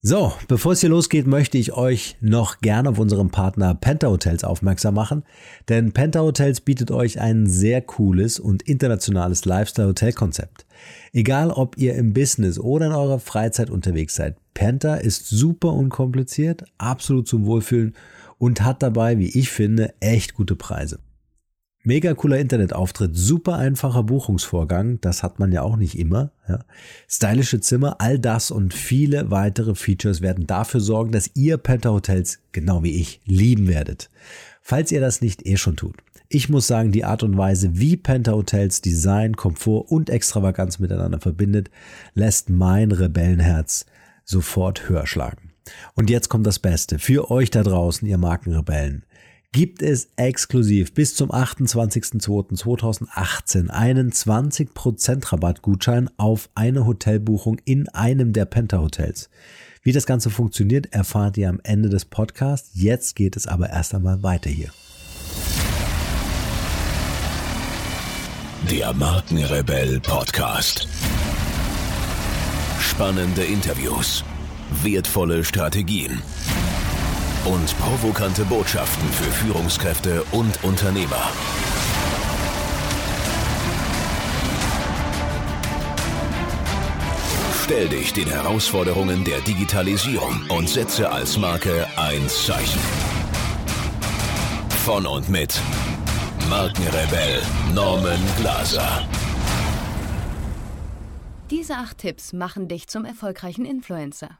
So, bevor es hier losgeht, möchte ich euch noch gerne auf unseren Partner Penta Hotels aufmerksam machen, denn Penta Hotels bietet euch ein sehr cooles und internationales Lifestyle-Hotel-Konzept. Egal, ob ihr im Business oder in eurer Freizeit unterwegs seid, Penta ist super unkompliziert, absolut zum Wohlfühlen und hat dabei, wie ich finde, echt gute Preise. Mega cooler Internetauftritt, super einfacher Buchungsvorgang, das hat man ja auch nicht immer. Ja. Stylische Zimmer, all das und viele weitere Features werden dafür sorgen, dass ihr Penta Hotels, genau wie ich, lieben werdet. Falls ihr das nicht eh schon tut. Ich muss sagen, die Art und Weise, wie Penta Hotels Design, Komfort und Extravaganz miteinander verbindet, lässt mein Rebellenherz sofort höher schlagen. Und jetzt kommt das Beste. Für euch da draußen, ihr Markenrebellen gibt es exklusiv bis zum 28.02.2018 einen 20% Rabattgutschein auf eine Hotelbuchung in einem der Penta Hotels. Wie das Ganze funktioniert, erfahrt ihr am Ende des Podcasts. Jetzt geht es aber erst einmal weiter hier. Der Markenrebell Podcast. Spannende Interviews, wertvolle Strategien und provokante Botschaften für Führungskräfte und Unternehmer. Stell dich den Herausforderungen der Digitalisierung und setze als Marke ein Zeichen. Von und mit Markenrebell Norman Glaser. Diese acht Tipps machen dich zum erfolgreichen Influencer.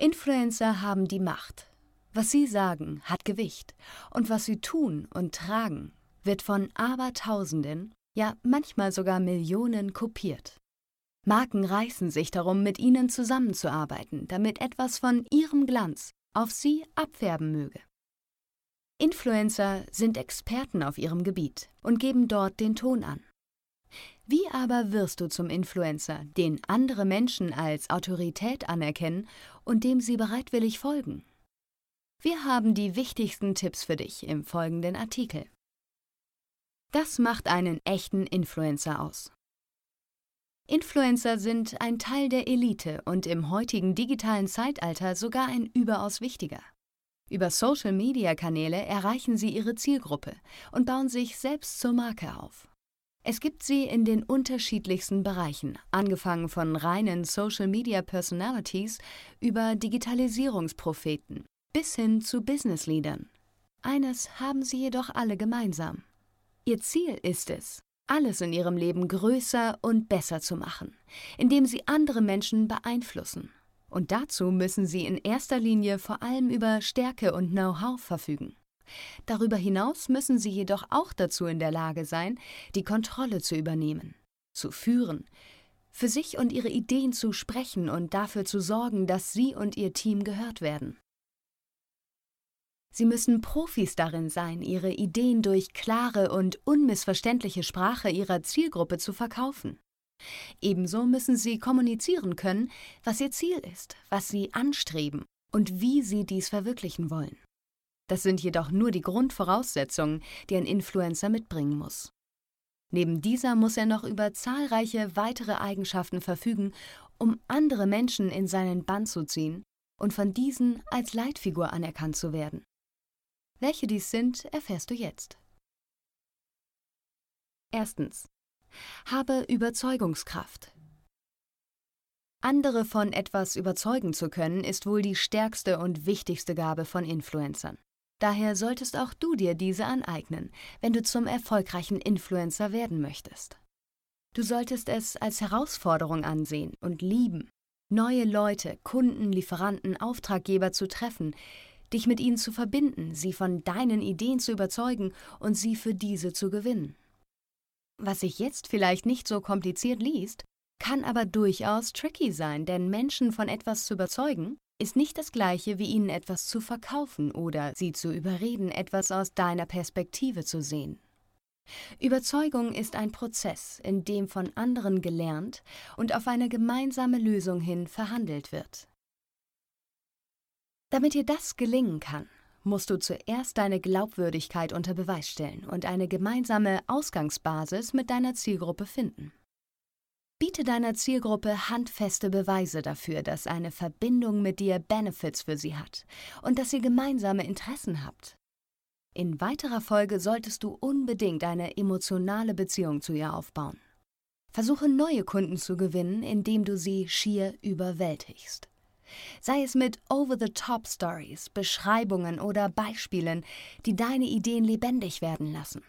Influencer haben die Macht. Was sie sagen, hat Gewicht. Und was sie tun und tragen, wird von Abertausenden, ja manchmal sogar Millionen kopiert. Marken reißen sich darum, mit ihnen zusammenzuarbeiten, damit etwas von ihrem Glanz auf sie abfärben möge. Influencer sind Experten auf ihrem Gebiet und geben dort den Ton an. Wie aber wirst du zum Influencer, den andere Menschen als Autorität anerkennen und dem sie bereitwillig folgen? Wir haben die wichtigsten Tipps für dich im folgenden Artikel. Das macht einen echten Influencer aus. Influencer sind ein Teil der Elite und im heutigen digitalen Zeitalter sogar ein überaus wichtiger. Über Social-Media-Kanäle erreichen sie ihre Zielgruppe und bauen sich selbst zur Marke auf. Es gibt sie in den unterschiedlichsten Bereichen, angefangen von reinen Social Media Personalities über Digitalisierungspropheten bis hin zu Business Leadern. Eines haben sie jedoch alle gemeinsam. Ihr Ziel ist es, alles in ihrem Leben größer und besser zu machen, indem sie andere Menschen beeinflussen. Und dazu müssen sie in erster Linie vor allem über Stärke und Know-how verfügen. Darüber hinaus müssen sie jedoch auch dazu in der Lage sein, die Kontrolle zu übernehmen, zu führen, für sich und ihre Ideen zu sprechen und dafür zu sorgen, dass sie und ihr Team gehört werden. Sie müssen Profis darin sein, ihre Ideen durch klare und unmissverständliche Sprache ihrer Zielgruppe zu verkaufen. Ebenso müssen sie kommunizieren können, was ihr Ziel ist, was sie anstreben und wie sie dies verwirklichen wollen. Das sind jedoch nur die Grundvoraussetzungen, die ein Influencer mitbringen muss. Neben dieser muss er noch über zahlreiche weitere Eigenschaften verfügen, um andere Menschen in seinen Bann zu ziehen und von diesen als Leitfigur anerkannt zu werden. Welche dies sind, erfährst du jetzt. Erstens. Habe Überzeugungskraft. Andere von etwas überzeugen zu können, ist wohl die stärkste und wichtigste Gabe von Influencern. Daher solltest auch du dir diese aneignen, wenn du zum erfolgreichen Influencer werden möchtest. Du solltest es als Herausforderung ansehen und lieben, neue Leute, Kunden, Lieferanten, Auftraggeber zu treffen, dich mit ihnen zu verbinden, sie von deinen Ideen zu überzeugen und sie für diese zu gewinnen. Was sich jetzt vielleicht nicht so kompliziert liest, kann aber durchaus tricky sein, denn Menschen von etwas zu überzeugen, ist nicht das gleiche wie ihnen etwas zu verkaufen oder sie zu überreden, etwas aus deiner Perspektive zu sehen. Überzeugung ist ein Prozess, in dem von anderen gelernt und auf eine gemeinsame Lösung hin verhandelt wird. Damit dir das gelingen kann, musst du zuerst deine Glaubwürdigkeit unter Beweis stellen und eine gemeinsame Ausgangsbasis mit deiner Zielgruppe finden. Biete deiner Zielgruppe handfeste Beweise dafür, dass eine Verbindung mit dir Benefits für sie hat und dass ihr gemeinsame Interessen habt. In weiterer Folge solltest du unbedingt eine emotionale Beziehung zu ihr aufbauen. Versuche neue Kunden zu gewinnen, indem du sie schier überwältigst. Sei es mit Over-the-Top-Stories, Beschreibungen oder Beispielen, die deine Ideen lebendig werden lassen.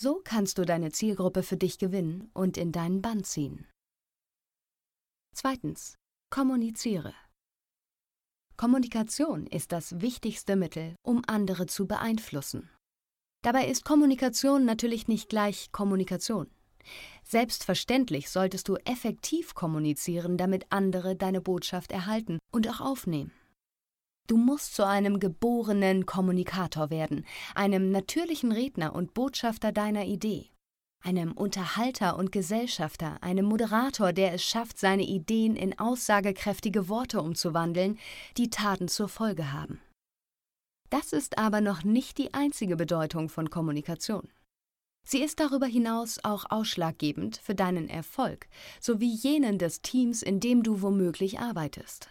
So kannst du deine Zielgruppe für dich gewinnen und in deinen Bann ziehen. Zweitens. Kommuniziere. Kommunikation ist das wichtigste Mittel, um andere zu beeinflussen. Dabei ist Kommunikation natürlich nicht gleich Kommunikation. Selbstverständlich solltest du effektiv kommunizieren, damit andere deine Botschaft erhalten und auch aufnehmen. Du musst zu einem geborenen Kommunikator werden, einem natürlichen Redner und Botschafter deiner Idee, einem Unterhalter und Gesellschafter, einem Moderator, der es schafft, seine Ideen in aussagekräftige Worte umzuwandeln, die Taten zur Folge haben. Das ist aber noch nicht die einzige Bedeutung von Kommunikation. Sie ist darüber hinaus auch ausschlaggebend für deinen Erfolg sowie jenen des Teams, in dem du womöglich arbeitest.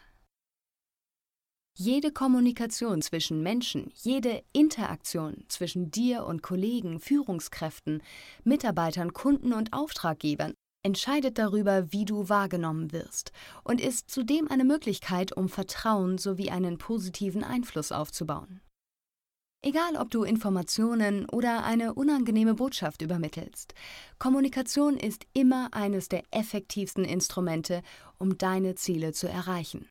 Jede Kommunikation zwischen Menschen, jede Interaktion zwischen dir und Kollegen, Führungskräften, Mitarbeitern, Kunden und Auftraggebern entscheidet darüber, wie du wahrgenommen wirst und ist zudem eine Möglichkeit, um Vertrauen sowie einen positiven Einfluss aufzubauen. Egal, ob du Informationen oder eine unangenehme Botschaft übermittelst, Kommunikation ist immer eines der effektivsten Instrumente, um deine Ziele zu erreichen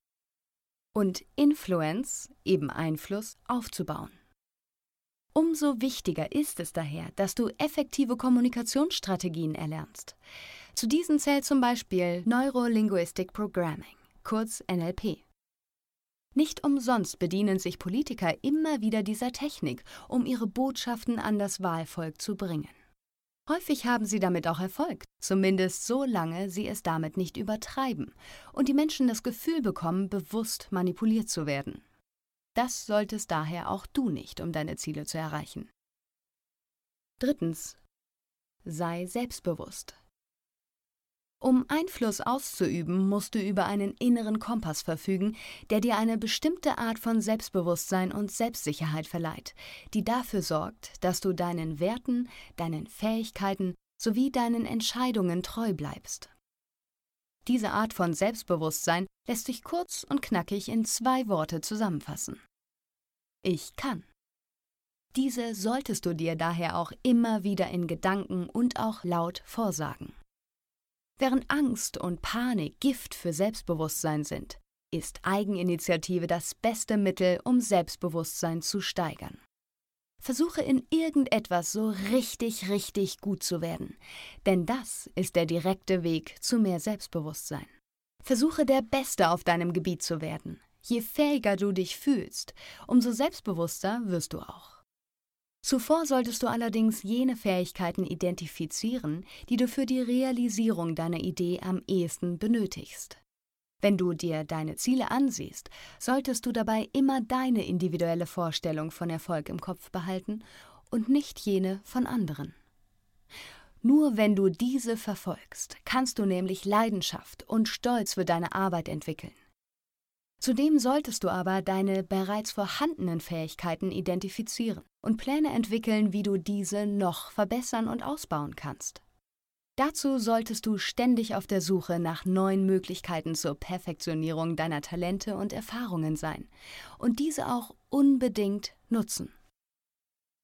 und Influence, eben Einfluss, aufzubauen. Umso wichtiger ist es daher, dass du effektive Kommunikationsstrategien erlernst. Zu diesen zählt zum Beispiel Neurolinguistic Programming, kurz NLP. Nicht umsonst bedienen sich Politiker immer wieder dieser Technik, um ihre Botschaften an das Wahlvolk zu bringen. Häufig haben sie damit auch Erfolg, zumindest solange sie es damit nicht übertreiben und die Menschen das Gefühl bekommen, bewusst manipuliert zu werden. Das solltest daher auch du nicht, um deine Ziele zu erreichen. Drittens. Sei selbstbewusst. Um Einfluss auszuüben, musst du über einen inneren Kompass verfügen, der dir eine bestimmte Art von Selbstbewusstsein und Selbstsicherheit verleiht, die dafür sorgt, dass du deinen Werten, deinen Fähigkeiten sowie deinen Entscheidungen treu bleibst. Diese Art von Selbstbewusstsein lässt sich kurz und knackig in zwei Worte zusammenfassen. Ich kann. Diese solltest du dir daher auch immer wieder in Gedanken und auch laut vorsagen. Während Angst und Panik Gift für Selbstbewusstsein sind, ist Eigeninitiative das beste Mittel, um Selbstbewusstsein zu steigern. Versuche in irgendetwas so richtig, richtig gut zu werden, denn das ist der direkte Weg zu mehr Selbstbewusstsein. Versuche der Beste auf deinem Gebiet zu werden. Je fähiger du dich fühlst, umso selbstbewusster wirst du auch. Zuvor solltest du allerdings jene Fähigkeiten identifizieren, die du für die Realisierung deiner Idee am ehesten benötigst. Wenn du dir deine Ziele ansiehst, solltest du dabei immer deine individuelle Vorstellung von Erfolg im Kopf behalten und nicht jene von anderen. Nur wenn du diese verfolgst, kannst du nämlich Leidenschaft und Stolz für deine Arbeit entwickeln. Zudem solltest du aber deine bereits vorhandenen Fähigkeiten identifizieren und Pläne entwickeln, wie du diese noch verbessern und ausbauen kannst. Dazu solltest du ständig auf der Suche nach neuen Möglichkeiten zur Perfektionierung deiner Talente und Erfahrungen sein und diese auch unbedingt nutzen.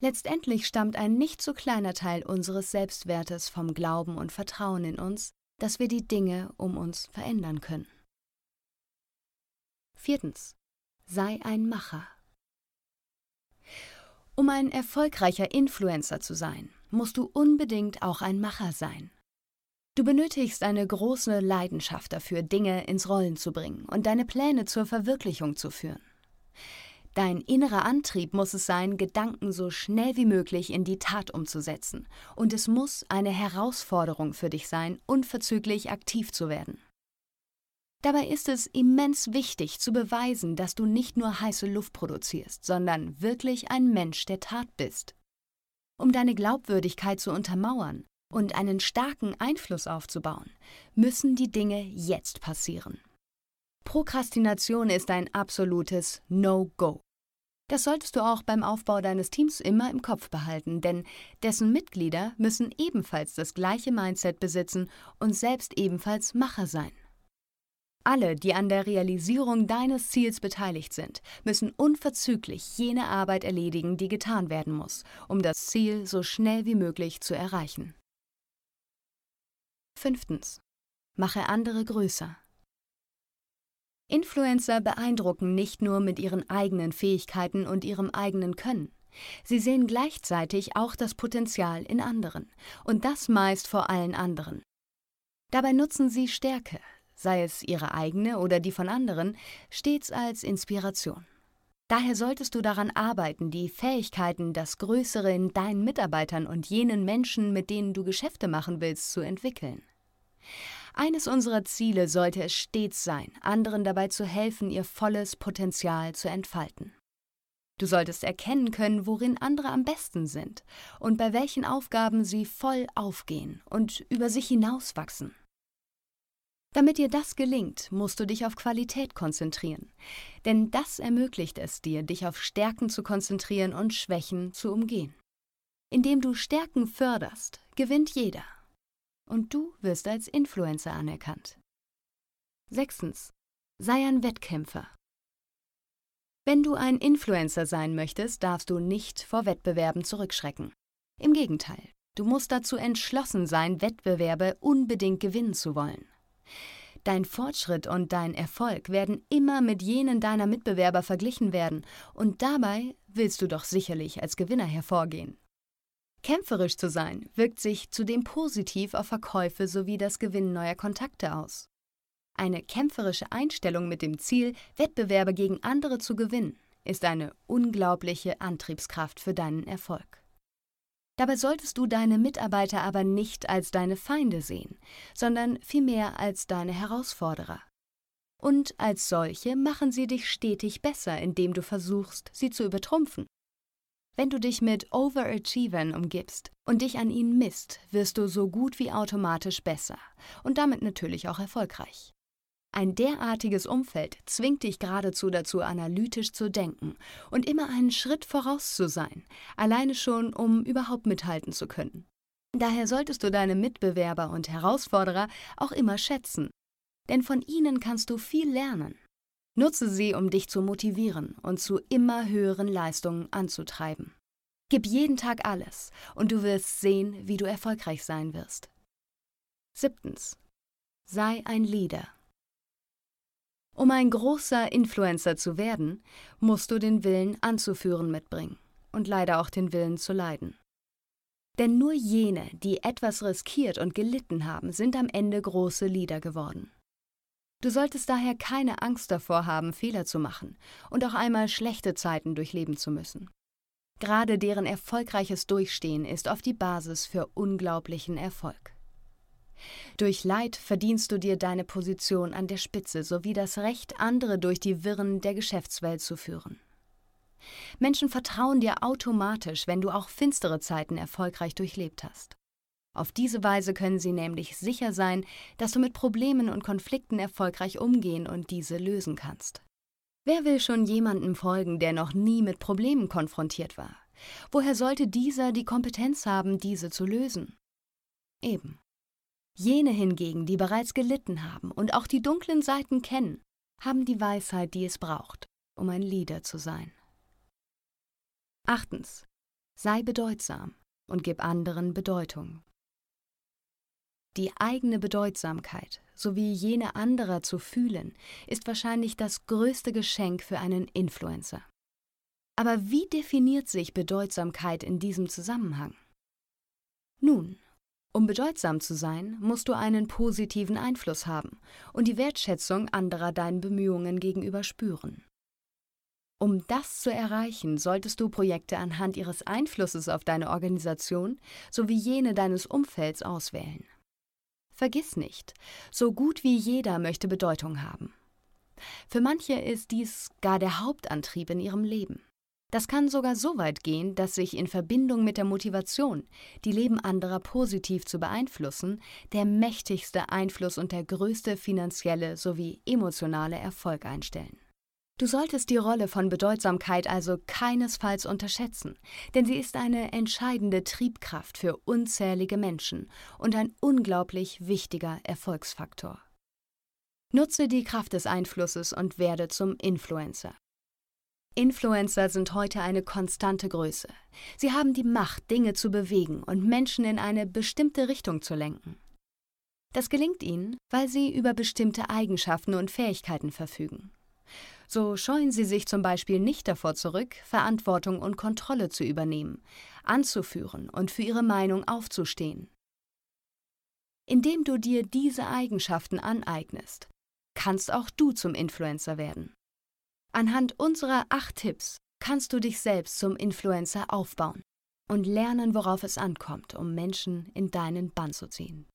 Letztendlich stammt ein nicht so kleiner Teil unseres Selbstwertes vom Glauben und Vertrauen in uns, dass wir die Dinge um uns verändern können. Viertens. Sei ein Macher. Um ein erfolgreicher Influencer zu sein, musst du unbedingt auch ein Macher sein. Du benötigst eine große Leidenschaft dafür, Dinge ins Rollen zu bringen und deine Pläne zur Verwirklichung zu führen. Dein innerer Antrieb muss es sein, Gedanken so schnell wie möglich in die Tat umzusetzen, und es muss eine Herausforderung für dich sein, unverzüglich aktiv zu werden. Dabei ist es immens wichtig zu beweisen, dass du nicht nur heiße Luft produzierst, sondern wirklich ein Mensch der Tat bist. Um deine Glaubwürdigkeit zu untermauern, und einen starken Einfluss aufzubauen, müssen die Dinge jetzt passieren. Prokrastination ist ein absolutes No-Go. Das solltest du auch beim Aufbau deines Teams immer im Kopf behalten, denn dessen Mitglieder müssen ebenfalls das gleiche Mindset besitzen und selbst ebenfalls Macher sein. Alle, die an der Realisierung deines Ziels beteiligt sind, müssen unverzüglich jene Arbeit erledigen, die getan werden muss, um das Ziel so schnell wie möglich zu erreichen. Fünftens. Mache andere größer. Influencer beeindrucken nicht nur mit ihren eigenen Fähigkeiten und ihrem eigenen Können. Sie sehen gleichzeitig auch das Potenzial in anderen, und das meist vor allen anderen. Dabei nutzen sie Stärke, sei es ihre eigene oder die von anderen, stets als Inspiration. Daher solltest du daran arbeiten, die Fähigkeiten, das Größere in deinen Mitarbeitern und jenen Menschen, mit denen du Geschäfte machen willst, zu entwickeln. Eines unserer Ziele sollte es stets sein, anderen dabei zu helfen, ihr volles Potenzial zu entfalten. Du solltest erkennen können, worin andere am besten sind und bei welchen Aufgaben sie voll aufgehen und über sich hinauswachsen. Damit dir das gelingt, musst du dich auf Qualität konzentrieren, denn das ermöglicht es dir, dich auf Stärken zu konzentrieren und Schwächen zu umgehen. Indem du Stärken förderst, gewinnt jeder und du wirst als Influencer anerkannt. Sechstens. Sei ein Wettkämpfer. Wenn du ein Influencer sein möchtest, darfst du nicht vor Wettbewerben zurückschrecken. Im Gegenteil, du musst dazu entschlossen sein, Wettbewerbe unbedingt gewinnen zu wollen. Dein Fortschritt und dein Erfolg werden immer mit jenen deiner Mitbewerber verglichen werden, und dabei willst du doch sicherlich als Gewinner hervorgehen. Kämpferisch zu sein wirkt sich zudem positiv auf Verkäufe sowie das Gewinnen neuer Kontakte aus. Eine kämpferische Einstellung mit dem Ziel, Wettbewerbe gegen andere zu gewinnen, ist eine unglaubliche Antriebskraft für deinen Erfolg. Dabei solltest du deine Mitarbeiter aber nicht als deine Feinde sehen, sondern vielmehr als deine Herausforderer. Und als solche machen sie dich stetig besser, indem du versuchst, sie zu übertrumpfen. Wenn du dich mit Overachievern umgibst und dich an ihnen misst, wirst du so gut wie automatisch besser und damit natürlich auch erfolgreich. Ein derartiges Umfeld zwingt dich geradezu dazu, analytisch zu denken und immer einen Schritt voraus zu sein, alleine schon, um überhaupt mithalten zu können. Daher solltest du deine Mitbewerber und Herausforderer auch immer schätzen, denn von ihnen kannst du viel lernen. Nutze sie, um dich zu motivieren und zu immer höheren Leistungen anzutreiben. Gib jeden Tag alles und du wirst sehen, wie du erfolgreich sein wirst. Siebtens. Sei ein Leader. Um ein großer Influencer zu werden, musst du den Willen anzuführen mitbringen und leider auch den Willen zu leiden. Denn nur jene, die etwas riskiert und gelitten haben, sind am Ende große Leader geworden. Du solltest daher keine Angst davor haben, Fehler zu machen und auch einmal schlechte Zeiten durchleben zu müssen. Gerade deren erfolgreiches Durchstehen ist oft die Basis für unglaublichen Erfolg. Durch Leid verdienst du dir deine Position an der Spitze sowie das Recht, andere durch die Wirren der Geschäftswelt zu führen. Menschen vertrauen dir automatisch, wenn du auch finstere Zeiten erfolgreich durchlebt hast. Auf diese Weise können sie nämlich sicher sein, dass du mit Problemen und Konflikten erfolgreich umgehen und diese lösen kannst. Wer will schon jemandem folgen, der noch nie mit Problemen konfrontiert war? Woher sollte dieser die Kompetenz haben, diese zu lösen? Eben. Jene hingegen, die bereits gelitten haben und auch die dunklen Seiten kennen, haben die Weisheit, die es braucht, um ein Leader zu sein. Achtens. Sei bedeutsam und gib anderen Bedeutung. Die eigene Bedeutsamkeit sowie jene anderer zu fühlen, ist wahrscheinlich das größte Geschenk für einen Influencer. Aber wie definiert sich Bedeutsamkeit in diesem Zusammenhang? Nun, um bedeutsam zu sein, musst du einen positiven Einfluss haben und die Wertschätzung anderer deinen Bemühungen gegenüber spüren. Um das zu erreichen, solltest du Projekte anhand ihres Einflusses auf deine Organisation sowie jene deines Umfelds auswählen. Vergiss nicht, so gut wie jeder möchte Bedeutung haben. Für manche ist dies gar der Hauptantrieb in ihrem Leben. Das kann sogar so weit gehen, dass sich in Verbindung mit der Motivation, die Leben anderer positiv zu beeinflussen, der mächtigste Einfluss und der größte finanzielle sowie emotionale Erfolg einstellen. Du solltest die Rolle von Bedeutsamkeit also keinesfalls unterschätzen, denn sie ist eine entscheidende Triebkraft für unzählige Menschen und ein unglaublich wichtiger Erfolgsfaktor. Nutze die Kraft des Einflusses und werde zum Influencer. Influencer sind heute eine konstante Größe. Sie haben die Macht, Dinge zu bewegen und Menschen in eine bestimmte Richtung zu lenken. Das gelingt ihnen, weil sie über bestimmte Eigenschaften und Fähigkeiten verfügen. So scheuen sie sich zum Beispiel nicht davor zurück, Verantwortung und Kontrolle zu übernehmen, anzuführen und für ihre Meinung aufzustehen. Indem du dir diese Eigenschaften aneignest, kannst auch du zum Influencer werden. Anhand unserer acht Tipps kannst du dich selbst zum Influencer aufbauen und lernen, worauf es ankommt, um Menschen in deinen Bann zu ziehen.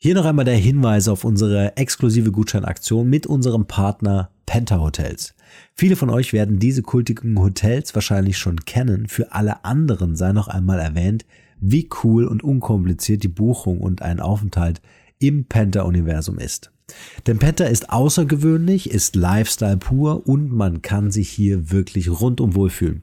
Hier noch einmal der Hinweis auf unsere exklusive Gutscheinaktion mit unserem Partner Penta Hotels. Viele von euch werden diese kultigen Hotels wahrscheinlich schon kennen. Für alle anderen sei noch einmal erwähnt, wie cool und unkompliziert die Buchung und ein Aufenthalt im Penta-Universum ist. Denn Penta ist außergewöhnlich, ist Lifestyle pur und man kann sich hier wirklich rundum wohlfühlen.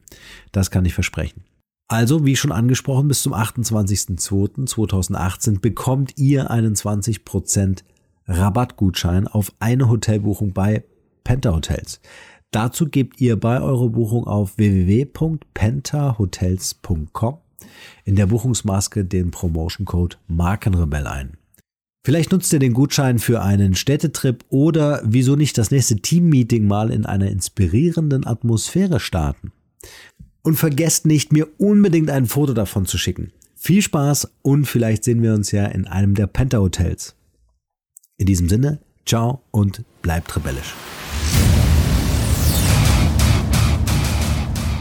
Das kann ich versprechen. Also, wie schon angesprochen, bis zum 28.02.2018 bekommt ihr einen 20% Rabattgutschein auf eine Hotelbuchung bei Penta Hotels. Dazu gebt ihr bei eurer Buchung auf www.pentahotels.com in der Buchungsmaske den Promotion Code Markenrebell ein. Vielleicht nutzt ihr den Gutschein für einen Städtetrip oder wieso nicht das nächste Teammeeting mal in einer inspirierenden Atmosphäre starten. Und vergesst nicht, mir unbedingt ein Foto davon zu schicken. Viel Spaß und vielleicht sehen wir uns ja in einem der Penta Hotels. In diesem Sinne, ciao und bleibt rebellisch.